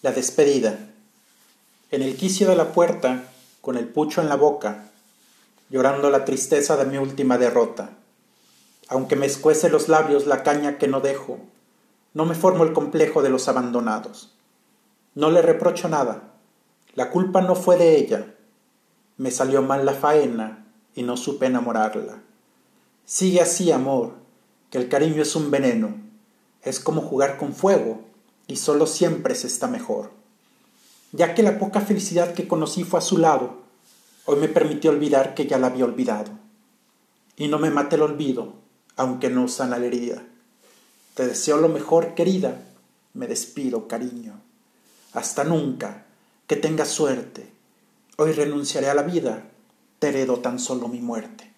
La despedida. En el quicio de la puerta, con el pucho en la boca, llorando la tristeza de mi última derrota. Aunque me escuece los labios la caña que no dejo, no me formo el complejo de los abandonados. No le reprocho nada, la culpa no fue de ella. Me salió mal la faena y no supe enamorarla. Sigue así, amor, que el cariño es un veneno, es como jugar con fuego y solo siempre se está mejor. Ya que la poca felicidad que conocí fue a su lado, hoy me permitió olvidar que ya la había olvidado. Y no me mate el olvido, aunque no sana la herida. Te deseo lo mejor, querida, me despido, cariño. Hasta nunca, que tengas suerte. Hoy renunciaré a la vida, te heredo tan solo mi muerte.